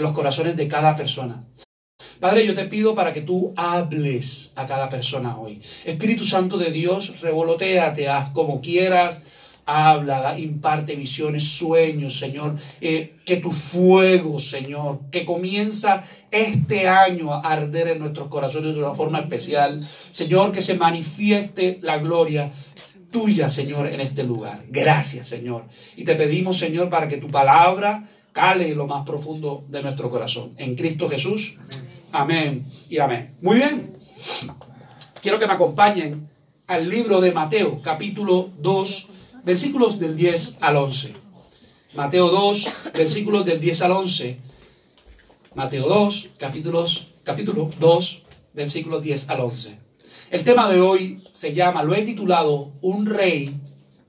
los corazones de cada persona. Padre, yo te pido para que tú hables a cada persona hoy. Espíritu Santo de Dios, revoloteate, haz como quieras, habla, imparte visiones, sueños, Señor. Eh, que tu fuego, Señor, que comienza este año a arder en nuestros corazones de una forma especial. Señor, que se manifieste la gloria tuya, Señor, en este lugar. Gracias, Señor. Y te pedimos, Señor, para que tu palabra cale lo más profundo de nuestro corazón. En Cristo Jesús. Amén y amén. Muy bien. Quiero que me acompañen al libro de Mateo, capítulo 2, versículos del 10 al 11. Mateo 2, versículos del 10 al 11. Mateo 2, capítulos, capítulo 2, versículos 10 al 11. El tema de hoy se llama, lo he titulado, Un rey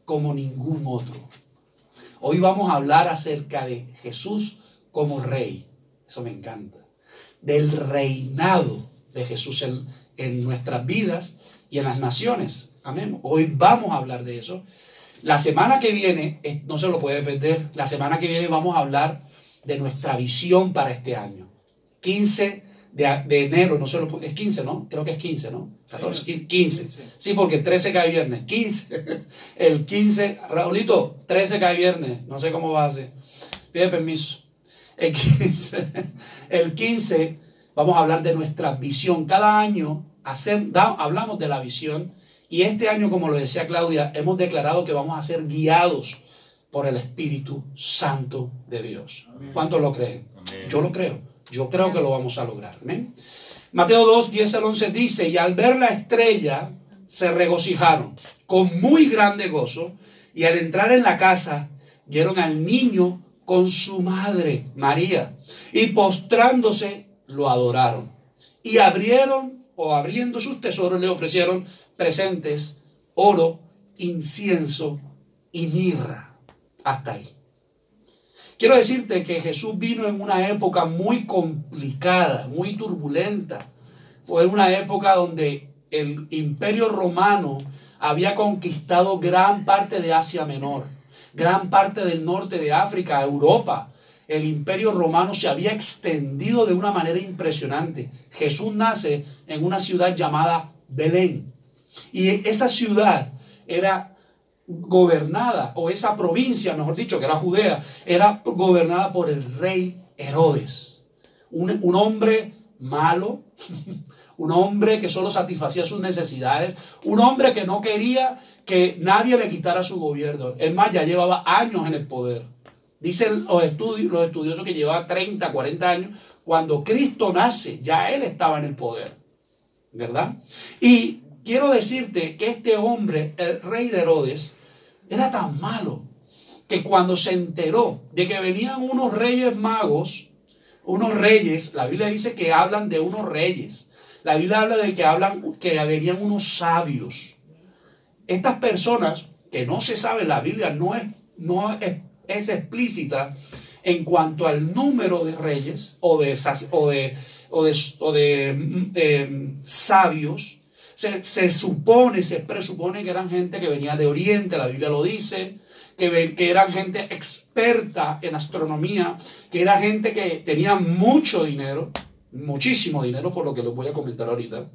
como ningún otro. Hoy vamos a hablar acerca de Jesús como rey. Eso me encanta. Del reinado de Jesús en, nuestras vidas y en las naciones. Amén. Hoy vamos a hablar de eso. La semana que viene, eh, no se lo puede perder, la semana que viene vamos a hablar de nuestra visión para este año. 15 de, de enero, no se lo, es 15, ¿no? Creo que es 15, ¿no? 14, 15. Sí, porque 13 cae viernes. 15. El 15, Raulito, 13 cae viernes. No sé cómo va a ser. Pide permiso. El 15, el 15 vamos a hablar de nuestra visión. Cada año hacer, hablamos de la visión y este año, como lo decía Claudia, hemos declarado que vamos a ser guiados por el Espíritu Santo de Dios. ¿Cuántos lo creen? Yo lo creo. Yo creo que lo vamos a lograr. Mateo 2, 10 al 11 dice, y al ver la estrella se regocijaron con muy grande gozo, y al entrar en la casa vieron al niño con su madre, María, y postrándose lo adoraron. Y abrieron o abriendo sus tesoros le ofrecieron presentes, oro, incienso y mirra. Hasta ahí. Quiero decirte que Jesús vino en una época muy complicada, muy turbulenta. Fue una época donde el imperio romano había conquistado gran parte de Asia Menor, gran parte del norte de África, Europa. El imperio romano se había extendido de una manera impresionante. Jesús nace en una ciudad llamada Belén. Y esa ciudad era gobernada, o esa provincia, mejor dicho, que era Judea, era gobernada por el rey Herodes. Un, un hombre malo, un hombre que solo satisfacía sus necesidades, un hombre que no quería que nadie le quitara su gobierno. Es más, ya llevaba años en el poder. Dicen los, estudios, los estudiosos que llevaba 30, 40 años. Cuando Cristo nace, ya él estaba en el poder. ¿Verdad? Y quiero decirte que este hombre, el rey de Herodes, era tan malo que cuando se enteró de que venían unos reyes magos, unos reyes, la Biblia dice que hablan de unos reyes. La Biblia habla de que hablan que venían unos sabios. Estas personas que no se sabe, la Biblia no es, no es, explícita en cuanto al número de reyes o de, o de, o de, mm, eh, sabios se, supone, se presupone que eran gente que venía de Oriente, la Biblia lo dice, que, eran gente experta en astronomía, que era gente que tenía mucho dinero, muchísimo dinero, por lo que les voy a comentar ahorita.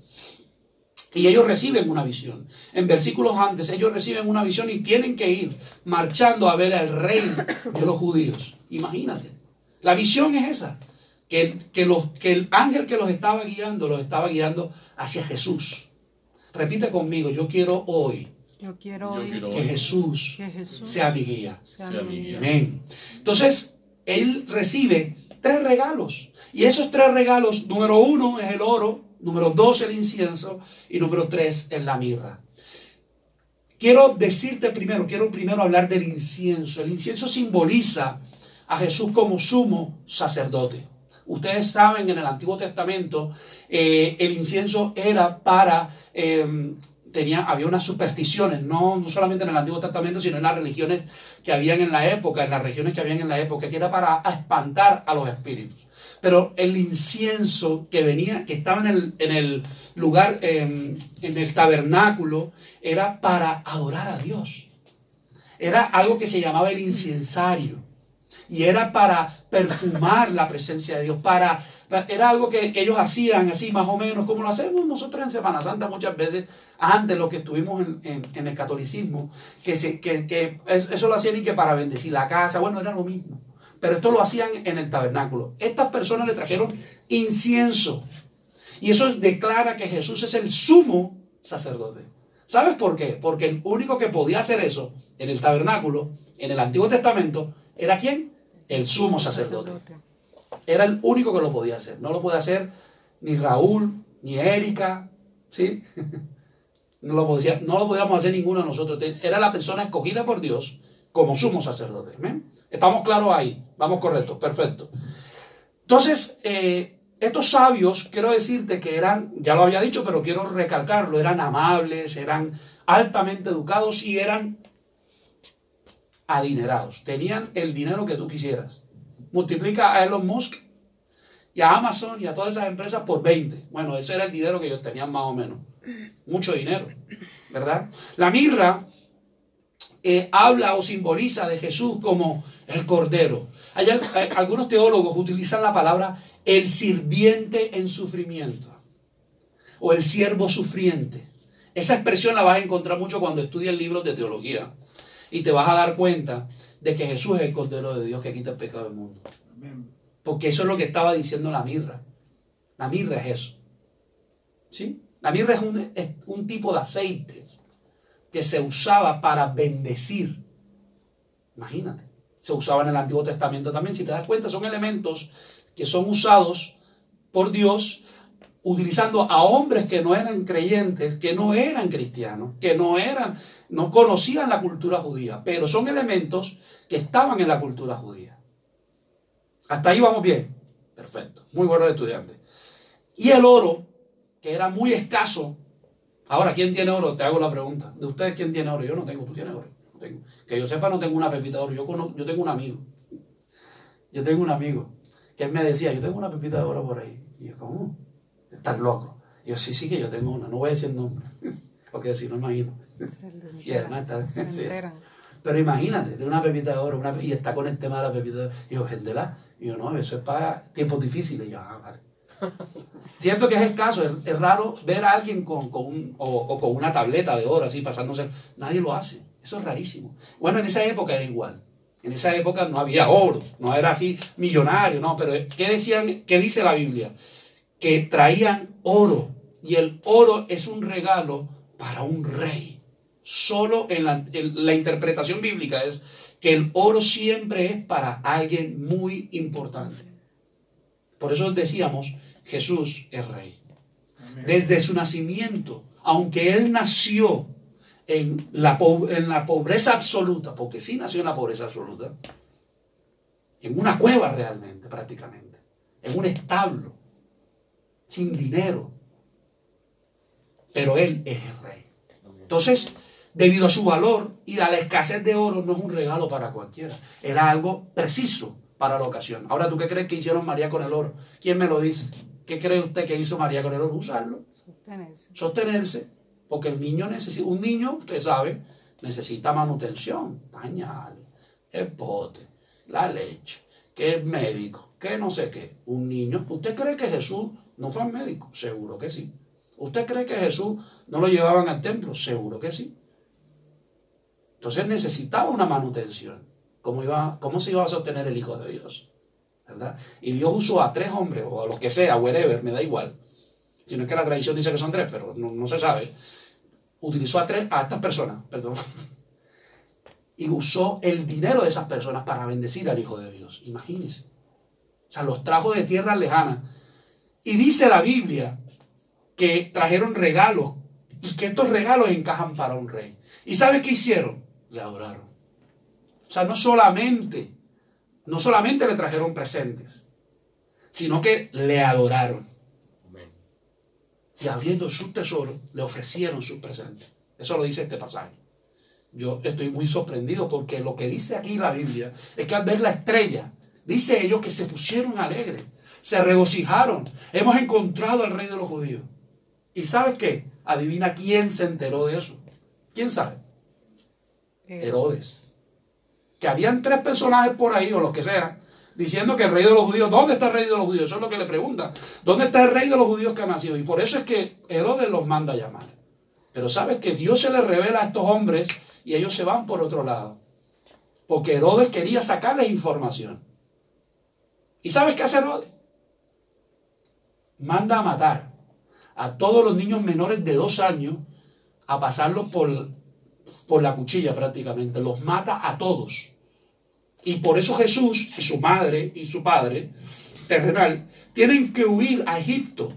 Y ellos reciben una visión. En versículos antes, ellos reciben una visión y tienen que ir marchando a ver al rey de los judíos. Imagínate. La visión es esa. Que, que, los, que el ángel que los estaba guiando, los estaba guiando hacia Jesús. Repite conmigo, yo quiero hoy. Yo quiero que, Jesús sea mi guía. Amén. Entonces, él recibe tres regalos. Y esos tres regalos, número uno es el oro, número dos el incienso y número tres es la mirra. Quiero decirte primero, quiero primero hablar del incienso. El incienso simboliza a Jesús como sumo sacerdote. Ustedes saben, en el Antiguo Testamento, eh, el incienso era para... Em, tenía, había unas supersticiones, no, no solamente en el Antiguo Testamento, sino en las religiones que habían en la época, en las regiones que habían en la época, que era para espantar a los espíritus. Pero el incienso que venía, que estaba en el, en el lugar, em, en el tabernáculo, era para adorar a Dios. Era algo que se llamaba el incensario. Y era para perfumar la presencia de Dios, para, era algo que, ellos hacían así más o menos, como lo hacemos nosotros en Semana Santa muchas veces, antes lo que estuvimos en, el catolicismo, que, se, que, que eso lo hacían y que para bendecir la casa, bueno, era lo mismo. Pero esto lo hacían en el tabernáculo. Estas personas le trajeron incienso. Y eso declara que Jesús es el sumo sacerdote. ¿Sabes por qué? Porque el único que podía hacer eso en el tabernáculo, en el Antiguo Testamento, era quién? El sumo sacerdote. Era el único que lo podía hacer. No lo podía hacer ni Raúl, ni Erika, ¿sí? No lo, podía, no lo podíamos hacer ninguno de nosotros. Era la persona escogida por Dios como sumo sacerdote. ¿Estamos claros ahí? Vamos correcto, perfecto. Entonces, eh, estos sabios, quiero decirte que eran, ya lo había dicho, pero quiero recalcarlo, eran amables, eran altamente educados y eran adinerados. Tenían el dinero que tú quisieras. Multiplica a Elon Musk y a Amazon y a todas esas empresas por 20. Bueno, ese era el dinero que ellos tenían más o menos. Mucho dinero, ¿verdad? La mirra eh, habla o simboliza de Jesús como el Cordero. Hay, algunos teólogos utilizan la palabra el sirviente en sufrimiento o el siervo sufriente. Esa expresión la vas a encontrar mucho cuando estudias libros de teología y te vas a dar cuenta de que Jesús es el Cordero de Dios que quita el pecado del mundo. Porque eso es lo que estaba diciendo la mirra. La mirra es eso. ¿Sí? La mirra es un, es un tipo de aceite que se usaba para bendecir. Imagínate. Se usaba en el Antiguo Testamento también. Si te das cuenta, son elementos que son usados por Dios utilizando a hombres que no eran creyentes, que no eran cristianos, que no eran, no conocían la cultura judía, pero son elementos que estaban en la cultura judía. Hasta ahí vamos bien. Perfecto. Muy buenos estudiantes. Y el oro, que era muy escaso. Ahora, ¿quién tiene oro? Te hago la pregunta. ¿De ustedes quién tiene oro? Yo no tengo. ¿Tú tienes oro? Que yo sepa, no tengo una pepita de oro. Yo, yo tengo un amigo. Yo tengo un amigo que me decía, yo tengo una pepita de oro por ahí. Y yo, ¿cómo? Estás loco. Y yo, sí, sí que yo tengo una. No voy a decir el nombre. Porque si no, imagino. y además está... Pero imagínate, de una pepita de oro una, y está con el tema de la pepita de oro. Y yo, véndela. Y yo, no, eso es para tiempos difíciles. Y yo, ah, vale. Cierto que es escaso, es, es raro ver a alguien con, con un, o, o, con una tableta de oro así pasándose. Nadie lo hace. Eso es rarísimo. Bueno, en esa época era igual. En esa época no había oro, no era así millonario, no, pero ¿qué decían? ¿Qué dice la Biblia? Que traían oro y el oro es un regalo para un rey. Solo en la, la interpretación bíblica es que el oro siempre es para alguien muy importante. Por eso decíamos, Jesús es rey. Desde su nacimiento, aunque él nació en la, en la pobreza absoluta, porque sí nació en la pobreza absoluta, en una cueva realmente, prácticamente, en un establo, sin dinero, pero él es el rey. Entonces, debido a su valor y a la escasez de oro, no es un regalo para cualquiera, era algo preciso para la ocasión. Ahora, ¿tú qué crees que hicieron María con el oro? ¿Quién me lo dice? ¿Qué cree usted que hizo María con el oro? Usarlo. Sostenerse. Sostenerse. Porque el niño necesita, un niño, usted sabe, necesita manutención, pañales, el pote, la leche, que es médico, que no sé qué. Un niño, ¿usted cree que Jesús no fue médico? Seguro que sí. ¿Usted cree que Jesús no lo llevaban al templo? Seguro que sí. Entonces necesitaba una manutención. ¿Cómo, iba, ¿Cómo se iba a sostener el Hijo de Dios? ¿verdad? Y Dios usó a tres hombres, o a los que sea, whatever, me da igual. Si no es que la tradición dice que son tres, pero no, se sabe. Utilizó a, tres, a estas personas, perdón. Y usó el dinero de esas personas para bendecir al Hijo de Dios. Imagínense. O sea, los trajo de tierras lejanas. Y dice la Biblia que trajeron regalos y que estos regalos encajan para un rey. ¿Y sabes qué hicieron? Le adoraron. O sea, no solamente no solamente le trajeron presentes, sino que le adoraron. Y abriendo su tesoro, le ofrecieron sus presentes. Eso lo dice este pasaje. Yo estoy muy sorprendido porque lo que dice aquí la Biblia es que al ver la estrella, dice ellos que se pusieron alegres, se regocijaron. Hemos encontrado al rey de los judíos. ¿Y sabes qué? Adivina quién se enteró de eso. ¿Quién sabe? Herodes. que habían tres personajes por ahí, o los que sea, diciendo que el rey de los judíos, ¿dónde está el rey de los judíos? Eso es lo que le preguntan. ¿Dónde está el rey de los judíos que ha nacido? Y por eso es que Herodes los manda a llamar. Pero sabes que Dios se le revela a estos hombres y ellos se van por otro lado. Porque Herodes quería sacarles información. ¿Y sabes qué hace Herodes? Manda a matar a todos los niños menores de dos años, a pasarlos por, por la cuchilla prácticamente. Los mata a todos. Y por eso Jesús y su madre y su padre terrenal tienen que huir a Egipto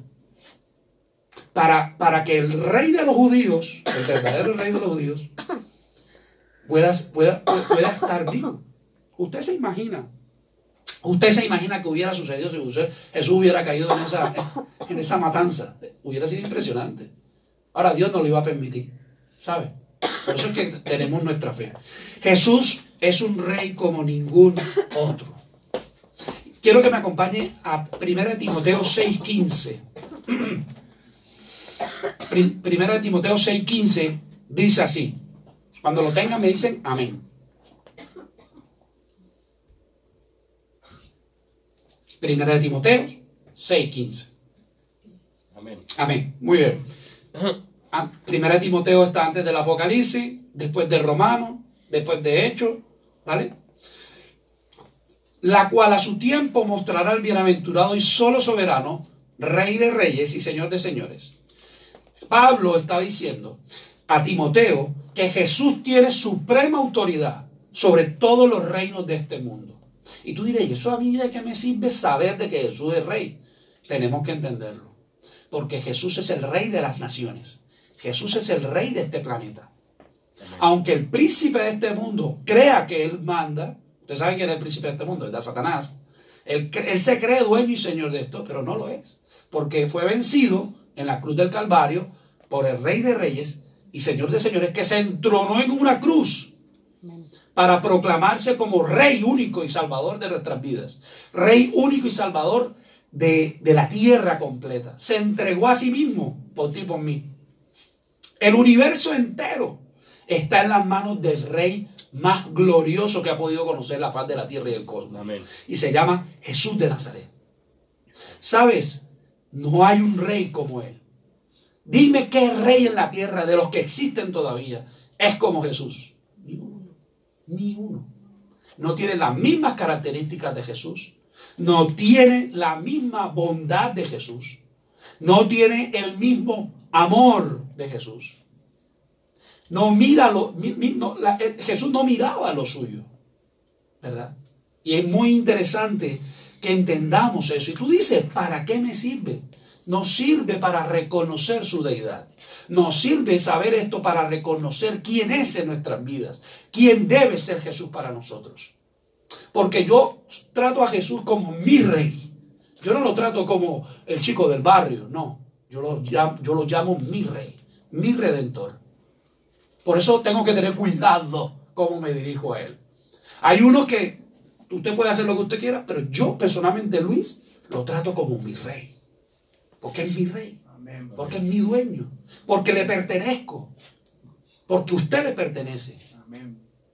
para, para que el rey de los judíos, el verdadero rey de los judíos, pueda, pueda, pueda estar vivo. Usted se imagina, usted se imagina que hubiera sucedido si Jesús hubiera caído en esa, en esa matanza. Hubiera sido impresionante. Ahora Dios no lo iba a permitir, ¿sabe? Por eso es que tenemos nuestra fe. Jesús es un rey como ningún otro. Quiero que me acompañe a 1 Timoteo 6:15. 1 Timoteo 6:15 dice así. Cuando lo tengan me dicen amén. Primera de Timoteo 6:15. Amén. Amén. Muy bien. Ah, primera de Timoteo está antes del Apocalipsis, después de Romano, después de Hechos, ¿vale? La cual a su tiempo mostrará el bienaventurado y solo soberano, Rey de reyes y Señor de señores. Pablo está diciendo a Timoteo que Jesús tiene suprema autoridad sobre todos los reinos de este mundo. Y tú dirás, ¿eso a mí de qué me sirve saber de que Jesús es rey? Tenemos que entenderlo. Porque Jesús es el rey de las naciones. Jesús es el rey de este planeta. Aunque el príncipe de este mundo crea que él manda, usted sabe quién es el príncipe de este mundo, es de Satanás. Él, él se cree dueño y señor de esto, pero no lo es. Porque fue vencido en la cruz del Calvario por el rey de reyes y señor de señores que se entronó en una cruz para proclamarse como rey único y salvador de nuestras vidas. Rey único y salvador de, de la tierra completa. Se entregó a sí mismo por ti por mí. El universo entero está en las manos del rey más glorioso que ha podido conocer la faz de la tierra y el cosmos. Y se llama Jesús de Nazaret. ¿Sabes? No hay un rey como él. Dime qué rey en la tierra de los que existen todavía es como Jesús. Ni uno. Ni uno. No tiene las mismas características de Jesús. No tiene la misma bondad de Jesús. No tiene el mismo amor de Jesús. No mira lo, eh, Jesús no miraba lo suyo, ¿verdad? Y es muy interesante que entendamos eso. Y tú dices, ¿para qué me sirve? Nos sirve para reconocer su deidad. Nos sirve saber esto para reconocer quién es en nuestras vidas, quién debe ser Jesús para nosotros. Porque yo trato a Jesús como mi rey. Yo no lo trato como el chico del barrio, no. Yo lo llamo, yo lo llamo mi rey, mi redentor. Por eso tengo que tener cuidado cómo me dirijo a él. Hay uno que usted puede hacer lo que usted quiera, pero yo personalmente, Luis, lo trato como mi rey. Porque es mi rey. Porque es mi dueño. Porque le pertenezco. Porque usted le pertenece.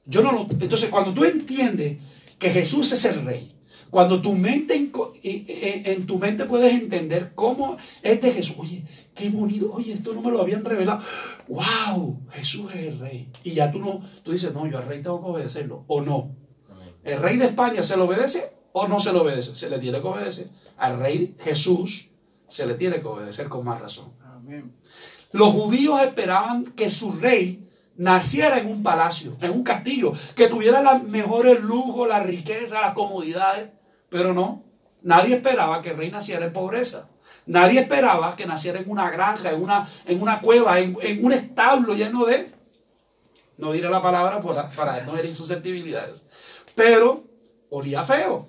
Yo no lo, entonces, cuando tú entiendes que Jesús es el rey, cuando tu mente, en tu mente puedes entender cómo es de Jesús. Oye, qué bonito. Oye, esto no me lo habían revelado. ¡Wow! Jesús es el rey. Y ya tú no, tú dices, no, yo al rey tengo que obedecerlo. O no. ¿El rey de España se lo obedece o no se lo obedece? Se le tiene que obedecer. Al rey Jesús se le tiene que obedecer con más razón. Los judíos esperaban que su rey naciera en un palacio, en un castillo, que tuviera los mejores lujos, la riqueza, las comodidades, pero no. Nadie esperaba que el rey naciera en pobreza. Nadie esperaba que naciera en una granja, en una, en una cueva, en, un establo lleno de... No diré la palabra para no herir susceptibilidades. Pero olía feo.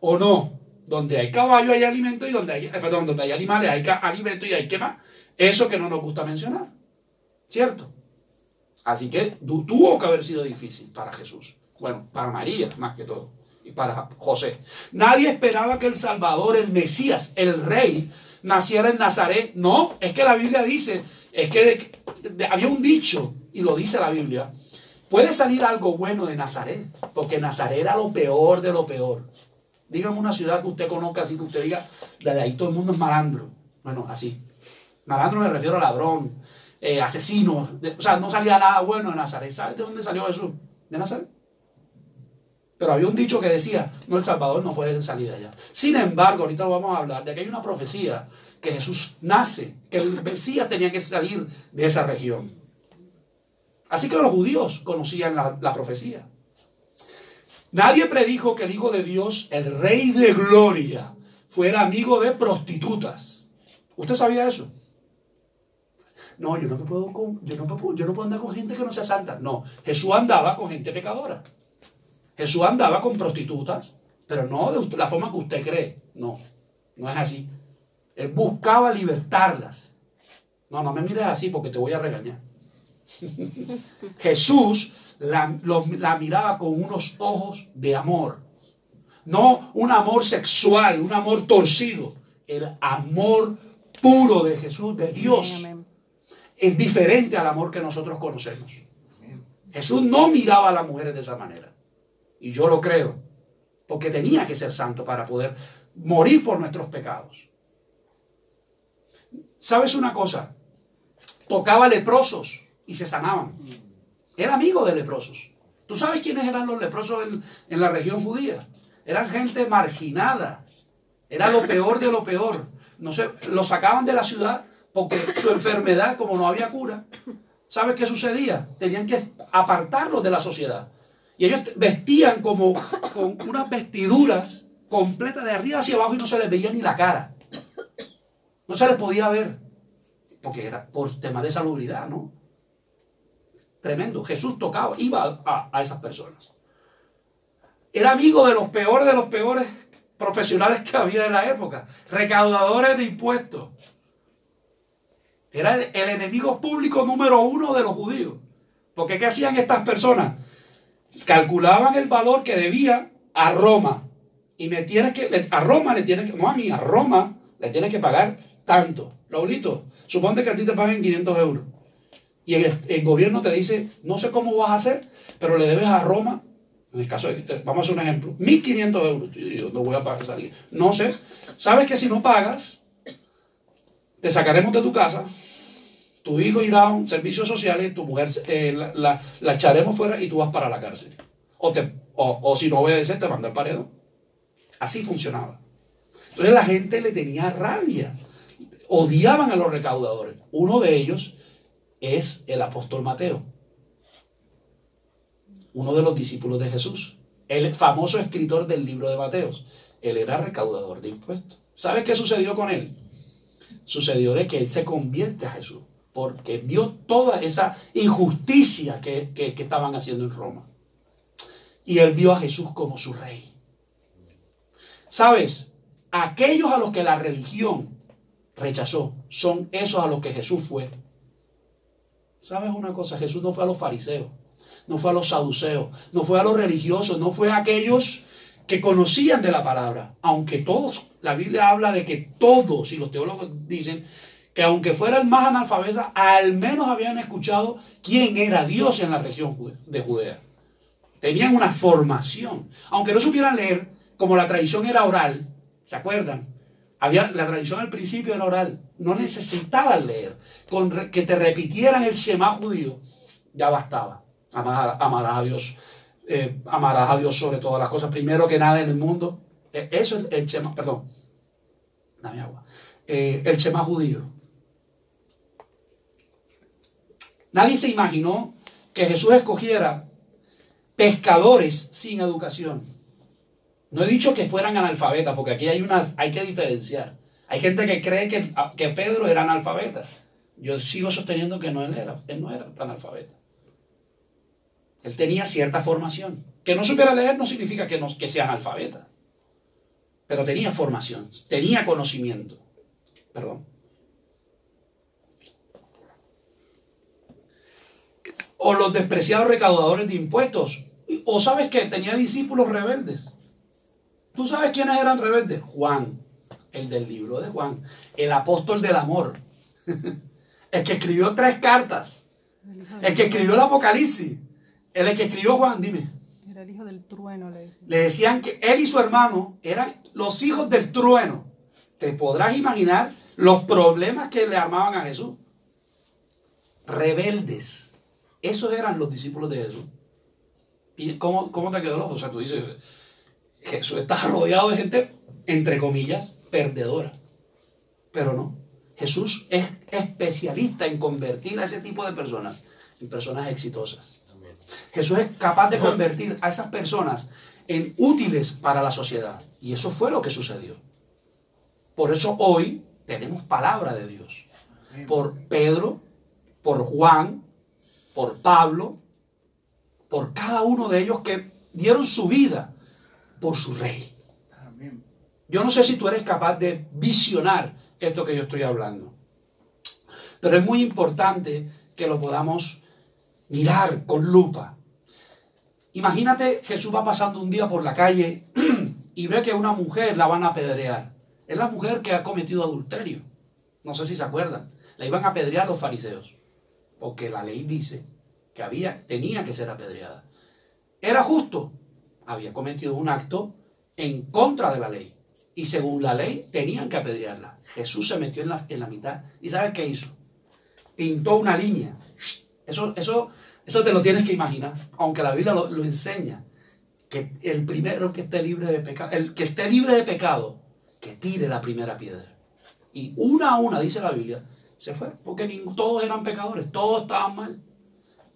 ¿O no? Donde hay caballo hay alimento y donde hay, perdón, donde hay animales hay alimento y hay qué más. Eso que no nos gusta mencionar. ¿Cierto? Así que tuvo que haber sido difícil para Jesús. Bueno, para María más que todo. Y para José. Nadie esperaba que el Salvador, el Mesías, el Rey, naciera en Nazaret. No, es que la Biblia dice, es que había un dicho, y lo dice la Biblia, Puede salir algo bueno de Nazaret, porque Nazaret era lo peor de lo peor. Dígame una ciudad que usted conozca, así que usted diga, desde ahí todo el mundo es malandro. Bueno, así. Malandro me refiero a ladrón, eh, asesino. o sea, no salía nada bueno de Nazaret. ¿Sabes de dónde salió Jesús? De Nazaret. Pero había un dicho que decía, no, el Salvador no puede salir de allá. Sin embargo, ahorita vamos a hablar de que hay una profecía que Jesús nace, que el Mesías tenía que salir de esa región. Así que los judíos conocían la, la profecía. Nadie predijo que el Hijo de Dios, el Rey de Gloria, fuera amigo de prostitutas. ¿Usted sabía eso? No, yo no me puedo, yo no puedo, yo no puedo andar con gente que no sea santa. No, Jesús andaba con gente pecadora. Jesús andaba con prostitutas, pero no de la forma que usted cree. No, no es así. Él buscaba libertarlas. No, no me mires así porque te voy a regañar. Jesús la, la, miraba con unos ojos de amor. No un amor sexual, un amor torcido. El amor puro de Jesús, de Dios, es diferente al amor que nosotros conocemos. Jesús no miraba a las mujeres de esa manera. Y yo lo creo. Porque tenía que ser santo para poder morir por nuestros pecados. ¿Sabes una cosa? Tocaba leprosos y se sanaban. Era amigo de leprosos. ¿Tú sabes quiénes eran los leprosos en, la región judía? Eran gente marginada. Era lo peor de lo peor. No sé, lo sacaban de la ciudad porque su enfermedad, como no había cura, ¿sabes qué sucedía? Tenían que apartarlos de la sociedad. Y ellos vestían como con unas vestiduras completas de arriba hacia abajo y no se les veía ni la cara. No se les podía ver. Porque era por tema de salubridad, ¿no? Tremendo. Jesús tocaba, iba a, esas personas. Era amigo de los peores de los peores profesionales que había en la época. Recaudadores de impuestos. Era el, enemigo público número uno de los judíos. Porque ¿qué hacían estas personas? calculaban el valor que debía a Roma. Y me tienes que, a Roma le tienes que, no a mí, a Roma le tienes que pagar tanto. Raulito, suponte que a ti te paguen 500 euros. Y el, gobierno te dice, no sé cómo vas a hacer, pero le debes a Roma, en el caso, de, vamos a hacer un ejemplo, 1.500 euros. Yo no voy a pagar salir. No sé. Sabes que si no pagas, te sacaremos de tu casa, tu hijo irá a un servicio social y tu mujer eh, la, echaremos fuera y tú vas para la cárcel. O, te, o, si no obedeces, te manda el paredón. Así funcionaba. Entonces la gente le tenía rabia. Odiaban a los recaudadores. Uno de ellos es el apóstol Mateo. Uno de los discípulos de Jesús. El famoso escritor del libro de Mateos. Él era recaudador de impuestos. ¿Sabe qué sucedió con él? Sucedió de que él se convierte a Jesús porque vio toda esa injusticia que, estaban haciendo en Roma. Y él vio a Jesús como su rey. ¿Sabes? Aquellos a los que la religión rechazó son esos a los que Jesús fue. ¿Sabes una cosa? Jesús no fue a los fariseos, no fue a los saduceos, no fue a los religiosos, no fue a aquellos que conocían de la palabra. Aunque todos, la Biblia habla de que todos, y los teólogos dicen que aunque fuera el más analfabeta, al menos habían escuchado quién era Dios en la región de Judea. Tenían una formación. Aunque no supieran leer, como la tradición era oral, ¿se acuerdan? Había, la tradición al principio era oral. No necesitaban leer. Con que te repitieran el Shema judío, ya bastaba. Amarás, a Dios. Eh, amarás a Dios sobre todas las cosas. Primero que nada en el mundo. E, eso es el Shema, perdón. Dame agua. Eh, el Shema judío. Nadie se imaginó que Jesús escogiera pescadores sin educación. No he dicho que fueran analfabetas, porque aquí hay unas, hay que diferenciar. Hay gente que cree que, que Pedro era analfabeta. Yo sigo sosteniendo que no él era, él no era analfabeta. Él tenía cierta formación. Que no supiera leer no significa que, no, que sea analfabeta. Pero tenía formación, tenía conocimiento. Perdón. O los despreciados recaudadores de impuestos. O sabes que tenía discípulos rebeldes. ¿Tú sabes quiénes eran rebeldes? Juan, el del libro de Juan, el apóstol del amor, el que escribió tres cartas, el que escribió el Apocalipsis. Es que escribió Juan, dime. Era el hijo del trueno, le decían. Le decían que él y su hermano eran los hijos del trueno. Te podrás imaginar los problemas que le armaban a Jesús. Rebeldes. Esos eran los discípulos de Jesús. ¿Y cómo, cómo te quedó el ojo? O sea, tú dices, Jesús está rodeado de gente, entre comillas, perdedora. Pero no. Jesús es especialista en convertir a ese tipo de personas en personas exitosas. Jesús es capaz de convertir a esas personas en útiles para la sociedad. Y eso fue lo que sucedió. Por eso hoy tenemos palabra de Dios. Por Pedro, por Juan, por Pablo, por cada uno de ellos que dieron su vida por su rey. Yo no sé si tú eres capaz de visionar esto que yo estoy hablando. Pero es muy importante que lo podamos mirar con lupa. Imagínate, Jesús va pasando un día por la calle y ve que una mujer la van a apedrear. Es la mujer que ha cometido adulterio. No sé si se acuerdan. La iban a apedrear los fariseos. Porque la ley dice que había, tenía que ser apedreada. Era justo. Había cometido un acto en contra de la ley. Y según la ley, tenían que apedrearla. Jesús se metió en la, en la mitad. ¿Y sabes qué hizo? Pintó una línea. Eso, eso, eso te lo tienes que imaginar. Aunque la Biblia lo, lo enseña. Que el primero que esté libre de pecado, el que esté libre de pecado, que tire la primera piedra. Y una a una, dice la Biblia, se fue. Porque todos eran pecadores, todos estaban mal.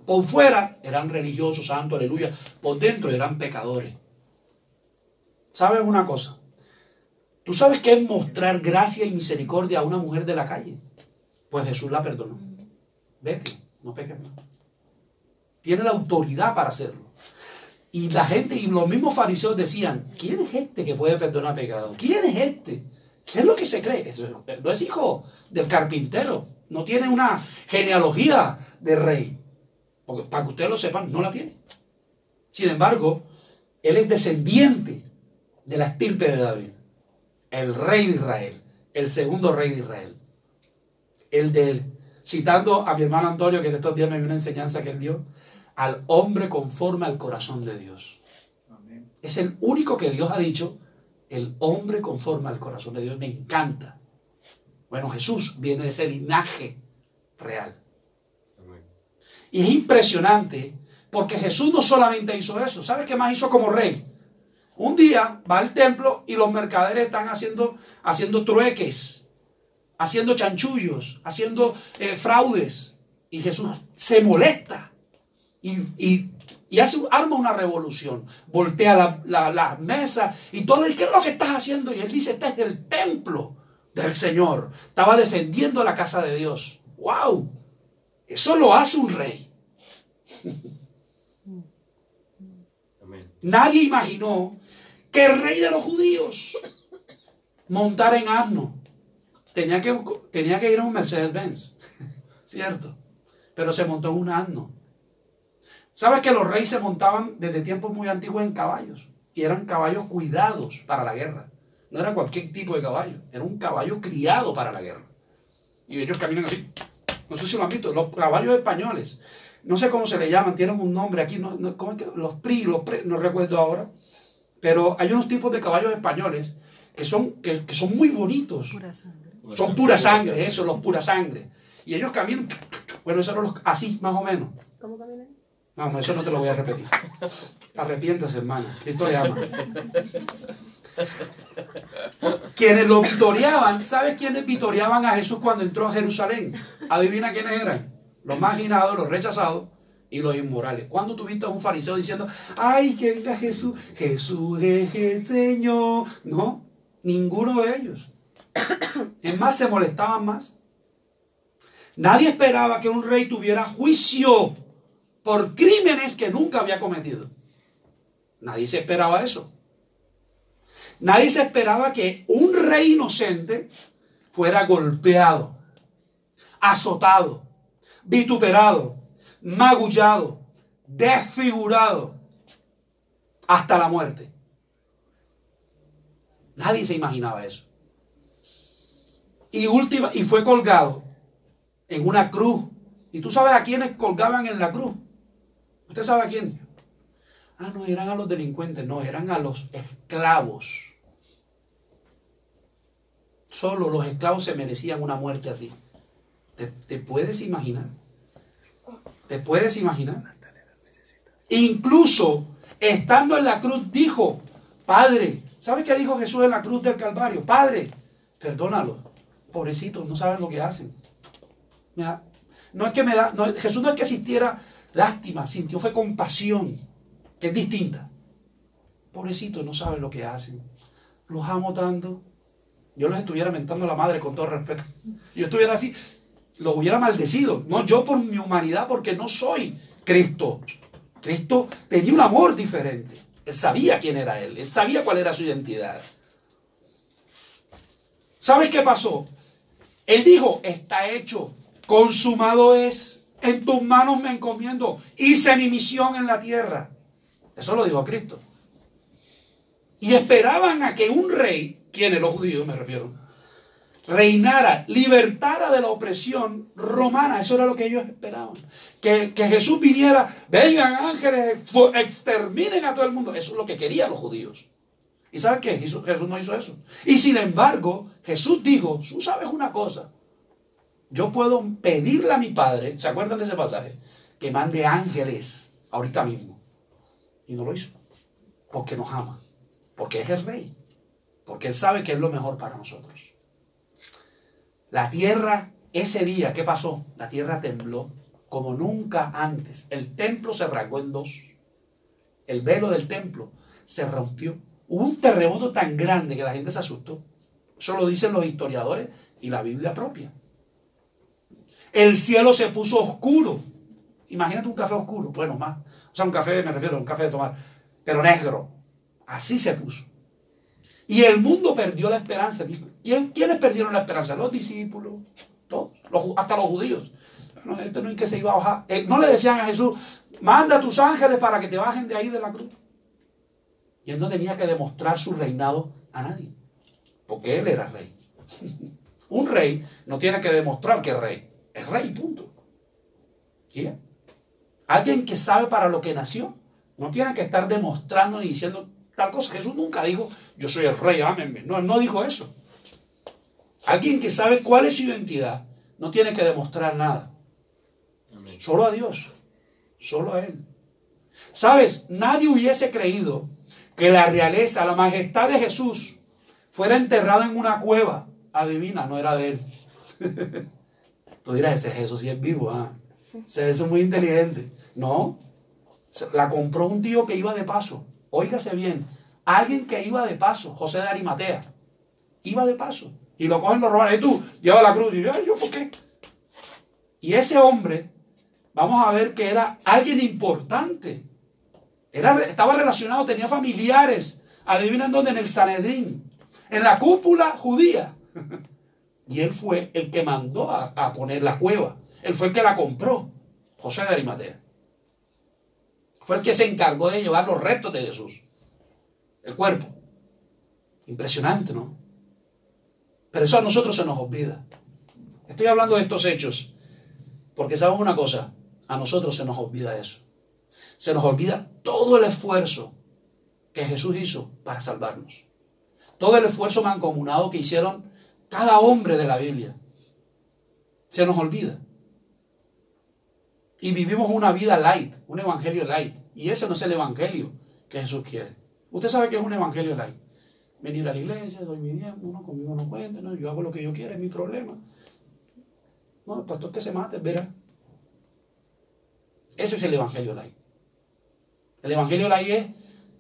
Por fuera eran religiosos, santos, aleluya. Por dentro eran pecadores. ¿Sabes una cosa? ¿Tú sabes qué es mostrar gracia y misericordia a una mujer de la calle? Pues Jesús la perdonó. Vete, no peques más. Tiene la autoridad para hacerlo. Y la gente y los mismos fariseos decían, ¿quién es este que puede perdonar pecado? ¿Quién es este? ¿Qué es lo que se cree? Eso no es hijo del carpintero. No tiene una genealogía de rey. Porque, para que ustedes lo sepan, no la tiene. Sin embargo, él es descendiente de la estirpe de David. El rey de Israel. El segundo rey de Israel. El de él. Citando a mi hermano Antonio, que en estos días me dio una enseñanza que él dio, al hombre conforme al corazón de Dios. Es el único que Dios ha dicho, el hombre conforme al corazón de Dios. Me encanta. Bueno, Jesús viene de ese linaje real. Y es impresionante porque Jesús no solamente hizo eso, ¿sabes qué más hizo como rey? Un día va al templo y los mercaderes están haciendo, haciendo trueques, haciendo chanchullos, haciendo eh, fraudes. Y Jesús se molesta y, y, y hace, arma una revolución. Voltea la, la, la mesa y todo el ¿qué es lo que estás haciendo? Y él dice, este es el templo del Señor. Estaba defendiendo la casa de Dios. ¡Wow! Eso lo hace un rey. Nadie imaginó que el rey de los judíos montara en asno. Tenía que, tenía que ir a un Mercedes-Benz, ¿cierto? Pero se montó en un asno. ¿Sabes que los reyes se montaban desde tiempos muy antiguos en caballos? Y eran caballos cuidados para la guerra. No era cualquier tipo de caballo, era un caballo criado para la guerra. Y ellos caminan así. No sé si lo han visto, los caballos españoles. No sé cómo se le llaman, tienen un nombre aquí, no, no, ¿cómo es que? los PRI, los PRI, no recuerdo ahora. Pero hay unos tipos de caballos españoles que son, que, que son muy bonitos. Pura sangre. Son pura sangre, eso, los pura sangre. Y ellos caminan, bueno, eso eran los, así, más o menos. ¿Cómo caminan? No, eso no te lo voy a repetir. Arrepiéntase, hermana. Cristo le ama. Quienes lo vitoreaban, ¿sabes quiénes vitoreaban a Jesús cuando entró a Jerusalén? Adivina quiénes eran. Los marginados, los rechazados y los inmorales. ¿Cuándo tuviste a un fariseo diciendo, ay, que venga Jesús? Jesús es el Señor. No, ninguno de ellos. Es más, se molestaban más. Nadie esperaba que un rey tuviera juicio por crímenes que nunca había cometido. Nadie se esperaba eso. Nadie se esperaba que un rey inocente fuera golpeado, azotado, vituperado, magullado, desfigurado hasta la muerte. Nadie se imaginaba eso. Y, última, y fue colgado en una cruz. ¿Y tú sabes a quiénes colgaban en la cruz? ¿Usted sabe a quién? Ah, no, eran a los delincuentes, no, eran a los esclavos. Solo los esclavos se merecían una muerte así. ¿Te, puedes imaginar? ¿Te puedes imaginar? Incluso estando en la cruz dijo, Padre, ¿sabe qué dijo Jesús en la cruz del Calvario? Padre, perdónalo. Pobrecitos, no saben lo que hacen. No es que me da, Jesús no es que existiera lástima, sintió fue compasión, que es distinta. Pobrecitos, no saben lo que hacen. Los amo tanto. Yo los estuviera mentando a la madre con todo respeto. Yo estuviera así, los hubiera maldecido. No yo por mi humanidad, porque no soy Cristo. Cristo tenía un amor diferente. Él sabía quién era Él. Él sabía cuál era su identidad. ¿Sabes qué pasó? Él dijo, está hecho, consumado es. En tus manos me encomiendo. Hice mi misión en la tierra. Eso lo dijo Cristo. Y esperaban a que un rey, quienes los judíos me refiero, reinara, libertara de la opresión romana. Eso era lo que ellos esperaban. Que, que Jesús viniera, vengan ángeles, exterminen a todo el mundo. Eso es lo que querían los judíos. ¿Y sabes qué? Jesús, Jesús no hizo eso. Y sin embargo, Jesús dijo, tú sabes una cosa, yo puedo pedirle a mi Padre, ¿se acuerdan de ese pasaje? Que mande ángeles ahorita mismo. Y no lo hizo. Porque nos ama. Porque es el rey. Porque Él sabe que es lo mejor para nosotros. La tierra, ese día, ¿qué pasó? La tierra tembló como nunca antes. El templo se rasgó en dos. El velo del templo se rompió. Hubo un terremoto tan grande que la gente se asustó. Eso lo dicen los historiadores y la Biblia propia. El cielo se puso oscuro. Imagínate un café oscuro. Bueno, más. O sea, un café, me refiero a un café de tomar, pero negro. Así se puso. Y el mundo perdió la esperanza. ¿Quién, ¿Quiénes perdieron la esperanza? Los discípulos, todos, hasta los judíos. No, este no es que se iba a bajar. Eh, no le decían a Jesús, manda a tus ángeles para que te bajen de ahí de la cruz. Y él no tenía que demostrar su reinado a nadie, porque él era rey. Un rey no tiene que demostrar que es rey, es rey, punto. ¿Sí? Alguien que sabe para lo que nació, no tiene que estar demostrando ni diciendo tal cosa. Jesús nunca dijo, yo soy el rey, ámenme. No, no dijo eso. Alguien que sabe cuál es su identidad, no tiene que demostrar nada. Solo a Dios, solo a Él. ¿Sabes? Nadie hubiese creído que la realeza, la majestad de Jesús fuera enterrada en una cueva. Adivina, no era de Él. Tú dirás, ese Jesús sí es vivo, ¿ah? Ese es muy inteligente. No, la compró un tío que iba de paso. Óigase bien, alguien que iba de paso, José de Arimatea, iba de paso. Y lo cogen los romanos. Y tú, lleva la cruz. Y yo, ¿yo por qué? Y ese hombre, vamos a ver que era alguien importante. Era, estaba relacionado, tenía familiares. Adivinen dónde, en el Sanedrín. En la cúpula judía. Y él fue el que mandó a, poner la cueva. Él fue el que la compró. José de Arimatea. Fue el que se encargó de llevar los restos de Jesús. El cuerpo. Impresionante, ¿no? Pero eso a nosotros se nos olvida. Estoy hablando de estos hechos porque sabemos una cosa, a nosotros se nos olvida eso. Se nos olvida todo el esfuerzo que Jesús hizo para salvarnos. Todo el esfuerzo mancomunado que hicieron cada hombre de la Biblia. Se nos olvida. Y vivimos una vida light, un evangelio light. Y ese no es el evangelio que Jesús quiere. Usted sabe que es un evangelio light venir a la iglesia, doy mi diezmo, no, conmigo no cuenta, no, yo hago lo que yo quiera, es mi problema. No, pastor que se mate, verá. Ese es el evangelio ahí. El evangelio ahí es,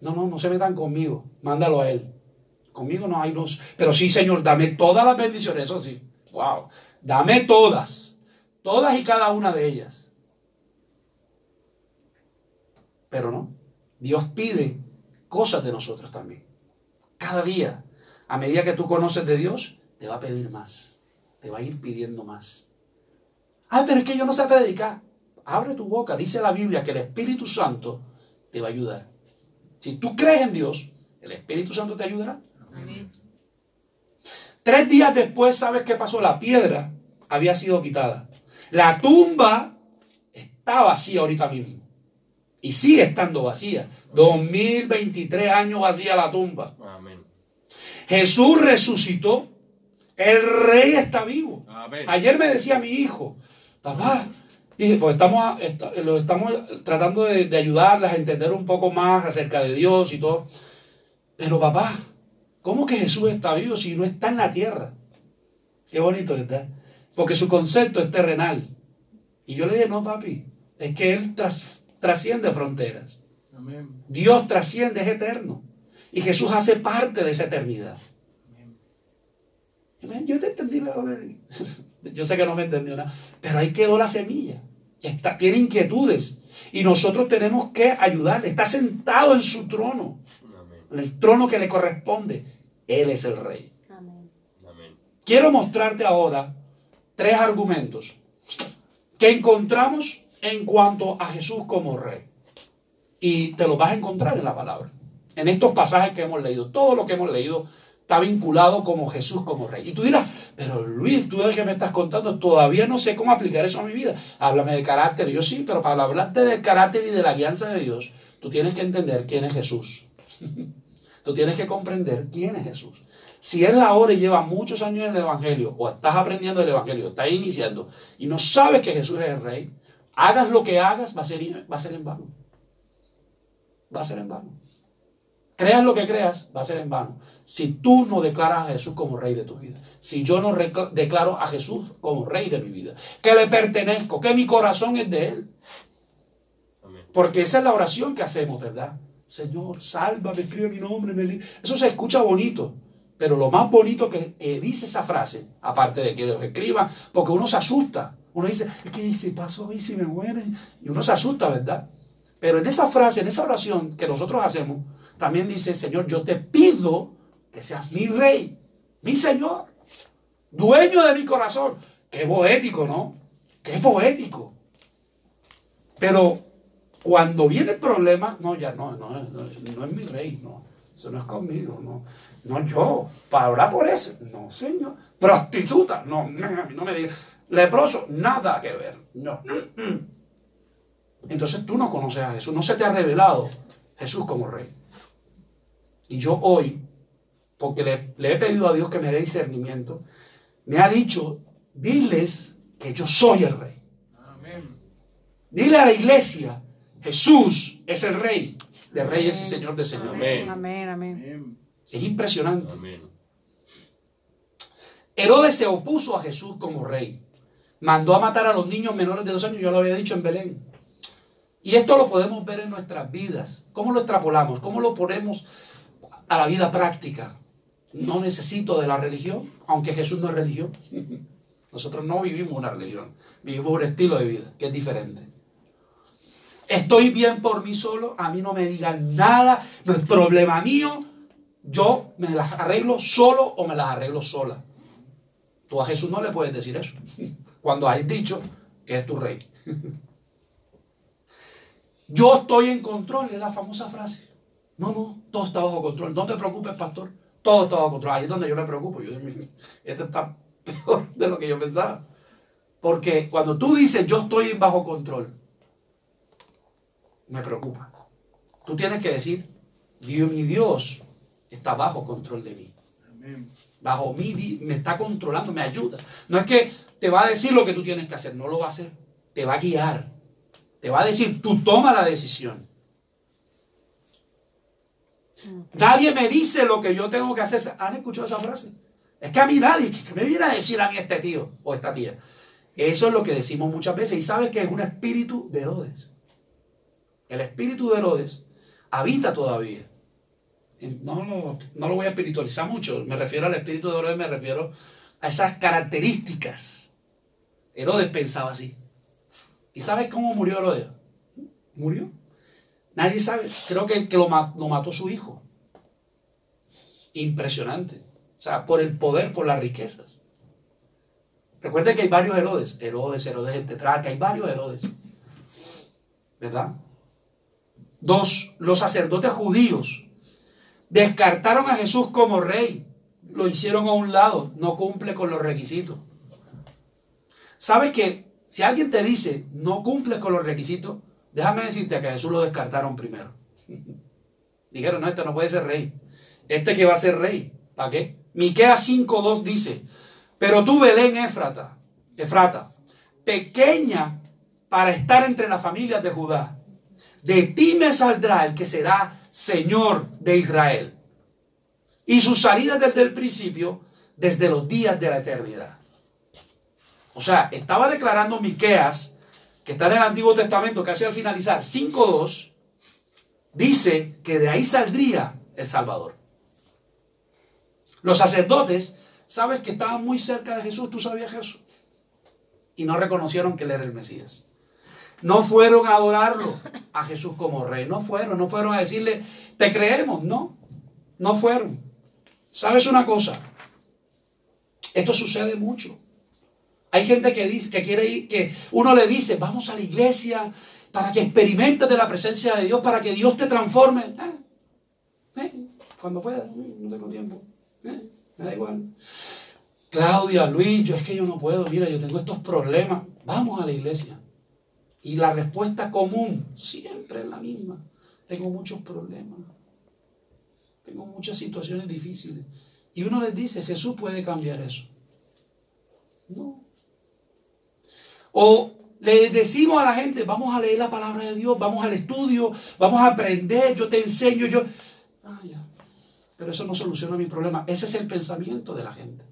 no, no, no se metan conmigo, mándalo a él. Conmigo no hay luz. Pero sí, Señor, dame todas las bendiciones, eso sí. Wow. Dame todas. Todas y cada una de ellas. Pero no. Dios pide cosas de nosotros también. Cada día, a medida que tú conoces de Dios, te va a pedir más. Te va a ir pidiendo más. Ay, pero es que yo no sé predicar. Abre tu boca. Dice la Biblia que el Espíritu Santo te va a ayudar. Si tú crees en Dios, el Espíritu Santo te ayudará. Tres días después, ¿sabes qué pasó? La piedra había sido quitada. La tumba está vacía ahorita mismo. Y sigue estando vacía. 2023 años vacía la tumba. Amén. Jesús resucitó. El rey está vivo. Amén. Ayer me decía mi hijo, papá, dije, pues estamos, lo estamos tratando de, de ayudarles a entender un poco más acerca de Dios y todo. Pero papá, ¿cómo que Jesús está vivo si no está en la tierra? Qué bonito está. Porque su concepto es terrenal. Y yo le dije, no, papi, es que Él tras- trasciende fronteras. Amén. Dios trasciende, es eterno. Y Jesús hace parte de esa eternidad. Amén. Yo te entendí, pero- yo sé que no me entendió nada, pero ahí quedó la semilla. Está, tiene inquietudes y nosotros tenemos que ayudarle. Está sentado en su trono, Amén. en el trono que le corresponde. Él es el rey. Amén. Amén. Quiero mostrarte ahora tres argumentos que encontramos en cuanto a Jesús como rey. Y te los vas a encontrar en la palabra. En estos pasajes que hemos leído. Todo lo que hemos leído está vinculado como Jesús como rey. Y tú dirás, pero Luis, tú de qué me estás contando, todavía no sé cómo aplicar eso a mi vida. Háblame de carácter. Yo sí, pero para hablarte del carácter y de la guianza de Dios, tú tienes que entender quién es Jesús. Tú tienes que comprender quién es Jesús. Si Él ahora lleva muchos años en el Evangelio, o estás aprendiendo el Evangelio, estás iniciando, y no sabes que Jesús es el Rey, hagas lo que hagas, va a ser, va a ser en vano. Va a ser en vano. Creas lo que creas, va a ser en vano. Si tú no declaras a Jesús como Rey de tu vida, si yo no declaro a Jesús como Rey de mi vida, que le pertenezco, que mi corazón es de Él, porque esa es la oración que hacemos, ¿verdad? Señor, sálvame, escribe mi nombre en el libro. Eso se escucha bonito, pero lo más bonito que, que dice esa frase, aparte de que los escriba, porque uno se asusta. Uno dice, si paso a mí si me mueren. Y uno se asusta, ¿verdad? Pero en esa frase, en esa oración que nosotros hacemos, también dice, Señor, yo te pido que seas mi rey, mi Señor, dueño de mi corazón. Qué poético, ¿no? Qué poético. Pero cuando viene el problema, no, ya no, no, no, no es mi rey, no. Eso no es conmigo, no. No yo, para orar por eso, no, señor. Prostituta, no, no, no me digas. Leproso, nada que ver, no. Entonces tú no conoces a Jesús, no se te ha revelado Jesús como rey. Y yo hoy, porque le, le he pedido a Dios que me dé discernimiento, me ha dicho, diles que yo soy el rey. Amén. Dile a la iglesia, Jesús es el rey de reyes y señor de señores. Amén. Amén, amén. Amén. Es impresionante. Amén. Herodes se opuso a Jesús como rey. Mandó a matar a los niños menores de dos años, yo lo había dicho en Belén. Y esto lo podemos ver en nuestras vidas. ¿Cómo lo extrapolamos? ¿Cómo lo ponemos a la vida práctica? No necesito de la religión, aunque Jesús no es religión. Nosotros no vivimos una religión, vivimos un estilo de vida que es diferente. Estoy bien por mí solo, a mí no me digan nada, no es problema mío, yo me las arreglo solo o me las arreglo sola. Tú a Jesús no le puedes decir eso, cuando has dicho que es tu rey. Yo estoy en control, es la famosa frase. No, no, todo está bajo control. No te preocupes, pastor. Todo está bajo control. Ahí es donde yo me preocupo. Yo, esto está peor de lo que yo pensaba. Porque cuando tú dices yo estoy bajo control, me preocupa. Tú tienes que decir, Dios, mi Dios está bajo control de mí. Bajo mí me está controlando, me ayuda. No es que te va a decir lo que tú tienes que hacer, no lo va a hacer. Te va a guiar. Te va a decir, tú toma la decisión. Nadie me dice lo que yo tengo que hacer. ¿Han escuchado esa frase? Es que a mí nadie, que me viene a decir a mí este tío o esta tía. Eso es lo que decimos muchas veces. Y sabes que es un espíritu de Herodes. El espíritu de Herodes habita todavía. No, lo- voy a espiritualizar mucho. Me refiero al espíritu de Herodes, me refiero a esas características. Herodes pensaba así. ¿Y sabes cómo murió Herodes? Murió. Nadie sabe. Creo que, lo, ma- lo mató su hijo. Impresionante. O sea, por el poder, por las riquezas. Recuerde que hay varios Herodes. Herodes, Herodes el tetrarca, hay varios Herodes. ¿Verdad? Dos, los sacerdotes judíos descartaron a Jesús como rey. Lo hicieron a un lado. No cumple con los requisitos. ¿Sabes que si alguien te dice no cumple con los requisitos, Déjame decirte que Jesús lo descartaron primero. Dijeron, no, este no puede ser rey. Este que va a ser rey. ¿Para qué? Miqueas 5.2 dice, pero tú, Belén Efrata, Efrata, pequeña para estar entre las familias de Judá, de ti me saldrá el que será Señor de Israel. Y sus salidas desde el principio, desde los días de la eternidad. O sea, estaba declarando Miqueas, que está en el Antiguo Testamento, casi al finalizar, 5.2, dice que de ahí saldría el Salvador. Los sacerdotes, sabes que estaban muy cerca de Jesús, tú sabías Jesús. Y no reconocieron que él era el Mesías. No fueron a adorarlo a Jesús como rey. No fueron, no fueron a decirle, te creemos. No, no fueron. ¿Sabes una cosa? Esto sucede mucho. Hay gente que dice, que quiere ir, que uno le dice, vamos a la iglesia para que experimentes de la presencia de Dios, para que Dios te transforme. Eh, eh, cuando pueda, eh, no tengo tiempo. me da igual. Claudia, Luis, yo es que yo no puedo, mira, yo tengo estos problemas. Vamos a la iglesia. Y la respuesta común siempre es la misma. Tengo muchos problemas. Tengo muchas situaciones difíciles. Y uno les dice, Jesús puede cambiar eso. No. O le decimos a la gente, vamos a leer la palabra de Dios, vamos al estudio, vamos a aprender, yo te enseño, yo... Ah, ya. Pero eso no soluciona mi problema. Ese es el pensamiento de la gente.